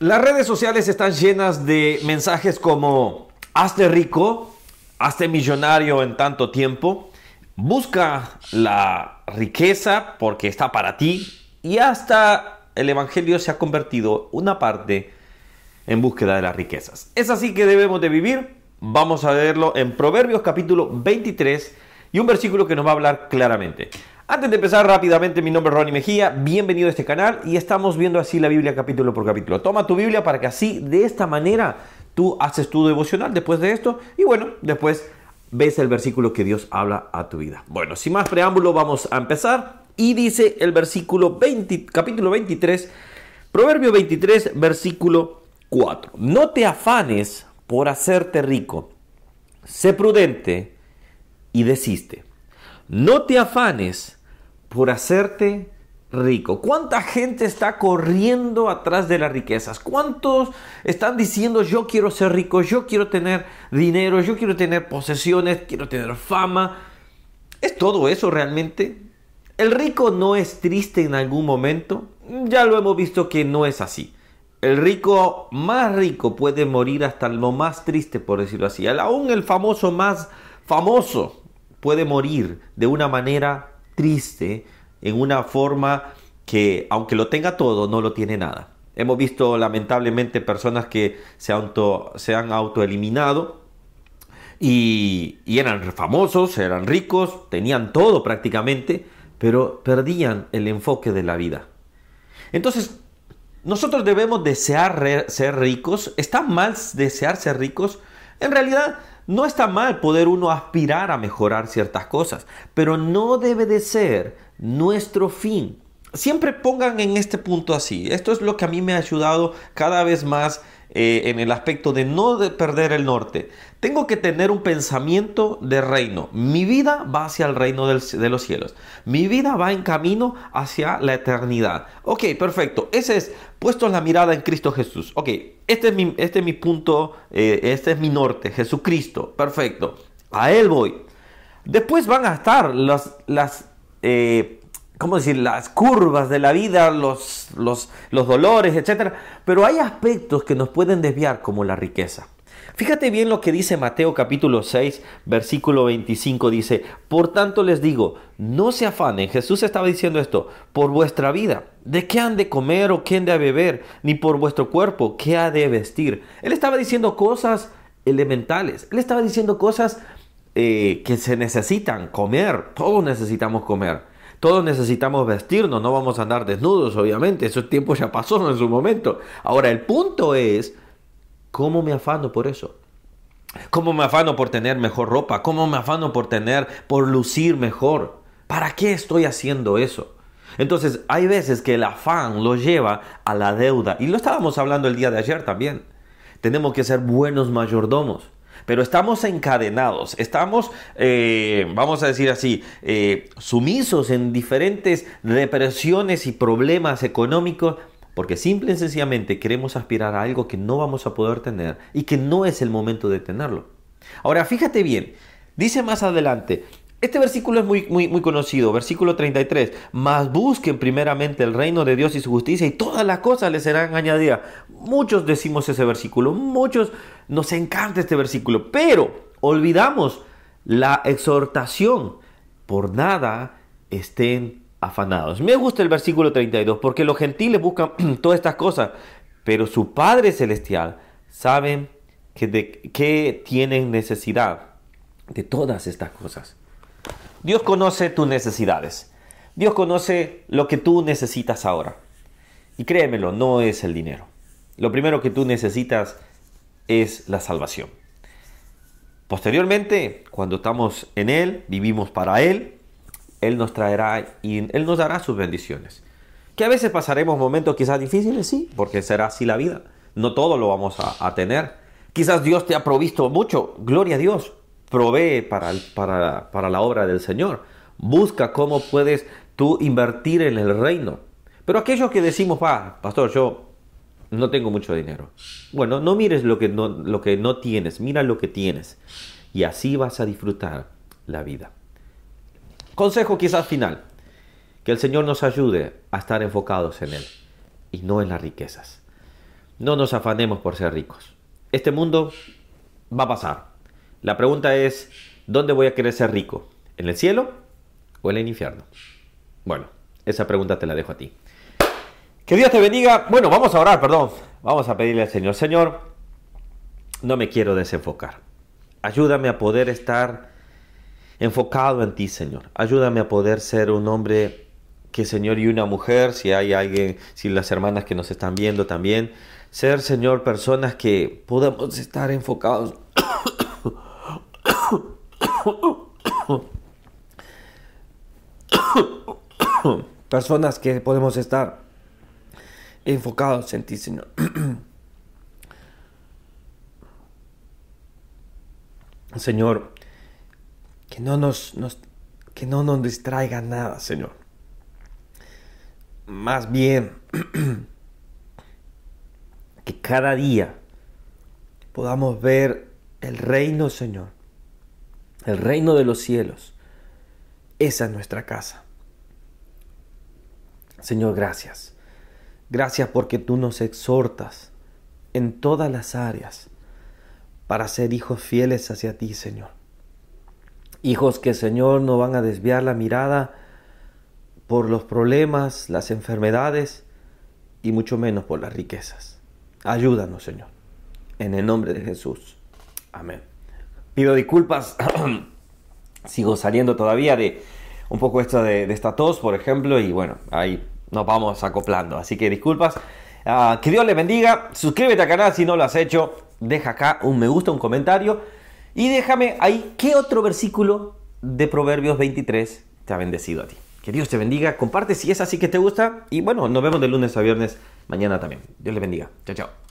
Las redes sociales están llenas de mensajes como hazte rico, hazte millonario en tanto tiempo, busca la riqueza porque está para ti y hasta el Evangelio se ha convertido una parte en búsqueda de las riquezas. Es así que debemos de vivir. Vamos a verlo en Proverbios capítulo 23 y un versículo que nos va a hablar claramente. Antes de empezar rápidamente, mi nombre es Ronnie Mejía, bienvenido a este canal y estamos viendo así la Biblia capítulo por capítulo. Toma tu Biblia para que así, de esta manera, tú haces tu devocional después de esto y bueno, después ves el versículo que Dios habla a tu vida. Bueno, sin más preámbulo, vamos a empezar y dice el versículo 20, capítulo 23, Proverbio 23, versículo 4. No te afanes por hacerte rico, sé prudente y desiste. No te afanes por hacerte rico. ¿Cuánta gente está corriendo atrás de las riquezas? ¿Cuántos están diciendo yo quiero ser rico, yo quiero tener dinero, yo quiero tener posesiones, quiero tener fama? ¿Es todo eso realmente? ¿El rico no es triste en algún momento? Ya lo hemos visto que no es así. El rico más rico puede morir hasta lo más triste, por decirlo así. Aún el famoso más famoso puede morir de una manera triste en una forma que, aunque lo tenga todo, no lo tiene nada. Hemos visto lamentablemente personas que se, auto, han autoeliminado y, y eran famosos, eran ricos, tenían todo prácticamente, pero perdían el enfoque de la vida. Entonces, nosotros debemos desear ser ricos. ¿Está mal desear ser ricos? En realidad, no está mal poder uno aspirar a mejorar ciertas cosas, pero no debe de ser nuestro fin. Siempre pongan en este punto así. Esto es lo que a mí me ha ayudado cada vez más eh, en el aspecto de no perder el norte. Tengo que tener un pensamiento de reino. Mi vida va hacia el reino de los cielos. Mi vida va en camino hacia la eternidad. Ok, perfecto. Ese es puesto la mirada en Cristo Jesús. Ok, este es mi, este es mi punto, eh, este es mi norte, Jesucristo. Perfecto. A Él voy. Después van a estar las, las eh, ¿cómo decir?, las curvas de la vida, los, los, dolores, etc. Pero hay aspectos que nos pueden desviar, como la riqueza. Fíjate bien lo que dice Mateo capítulo 6, versículo 25. Dice, por tanto les digo, no se afanen. Jesús estaba diciendo esto, por vuestra vida. ¿De qué han de comer o qué han de beber? Ni por vuestro cuerpo, ¿qué ha de vestir? Él estaba diciendo cosas elementales. Él estaba diciendo cosas eh, que se necesitan comer. Todos necesitamos comer. Todos necesitamos vestirnos, no vamos a andar desnudos, obviamente, ese tiempo ya pasó en su momento. Ahora, el punto es, ¿cómo me afano por eso? ¿Cómo me afano por tener mejor ropa? ¿Cómo me afano por tener, por lucir mejor? ¿Para qué estoy haciendo eso? Entonces, hay veces que el afán lo lleva a la deuda. Y lo estábamos hablando el día de ayer también. Tenemos que ser buenos mayordomos pero estamos encadenados, estamos, eh, vamos a decir así, eh, sumisos en diferentes depresiones y problemas económicos porque simple y sencillamente queremos aspirar a algo que no vamos a poder tener y que no es el momento de tenerlo. Ahora, fíjate bien, dice más adelante, este versículo es muy, muy, muy conocido, versículo 33. Mas busquen primeramente el reino de Dios y su justicia y todas las cosas les serán añadidas. Muchos decimos ese versículo, muchos nos encanta este versículo, pero olvidamos la exhortación. Por nada estén afanados. Me gusta el versículo 32 porque los gentiles buscan todas estas cosas, pero su Padre Celestial sabe que, de, que tienen necesidad de todas estas cosas. Dios conoce tus necesidades. Dios conoce lo que tú necesitas ahora. Y créemelo, no es el dinero. Lo primero que tú necesitas es la salvación. Posteriormente, cuando estamos en Él, vivimos para Él, Él nos traerá y Él nos dará sus bendiciones. Que a veces pasaremos momentos quizás difíciles, sí, porque será así la vida. No todo lo vamos a, a tener. Quizás Dios te ha provisto mucho, gloria a Dios, provee para, para, para la obra del Señor. Busca cómo puedes tú invertir en el reino. Pero aquellos que decimos, va, pastor, yo no tengo mucho dinero. Bueno, no mires lo que no, lo que no tienes, mira lo que tienes. Y así vas a disfrutar la vida. Consejo quizás final. Que el Señor nos ayude a estar enfocados en Él y no en las riquezas. no nos afanemos por ser ricos. Este mundo va a pasar. La pregunta es, ¿dónde voy a querer ser rico? ¿En el cielo o en el infierno? Bueno, esa pregunta te la dejo a ti. Que Dios te bendiga. Bueno, vamos a orar, perdón. Vamos a pedirle al Señor. Señor, no me quiero desenfocar. Ayúdame a poder estar enfocado en ti, Señor. Ayúdame a poder ser un hombre que, Señor, y una mujer, si hay alguien, si las hermanas que nos están viendo también, ser, Señor, personas que podamos estar enfocados. personas que podemos estar enfocados en ti, Señor. Señor, que no nos, que no nos distraiga nada, Señor. Más bien, que cada día podamos ver el reino, Señor, el reino de los cielos. Esa es nuestra casa. Señor, gracias. Gracias porque tú nos exhortas en todas las áreas para ser hijos fieles hacia ti, Señor. Hijos que, Señor, no van a desviar la mirada por los problemas, las enfermedades y mucho menos por las riquezas. Ayúdanos, Señor. En el nombre de Jesús. Amén. Pido disculpas. Sigo saliendo todavía de un poco esto de, de esta tos, por ejemplo, y bueno, ahí nos vamos acoplando. Así que disculpas. Ah, que Dios le bendiga. Suscríbete al canal si no lo has hecho. Deja acá un me gusta, un comentario. Y déjame ahí qué otro versículo de Proverbios 23 te ha bendecido a ti. Que Dios te bendiga. Comparte si es así que te gusta. Y bueno, nos vemos de lunes a viernes mañana también. Dios le bendiga. Chao, chao.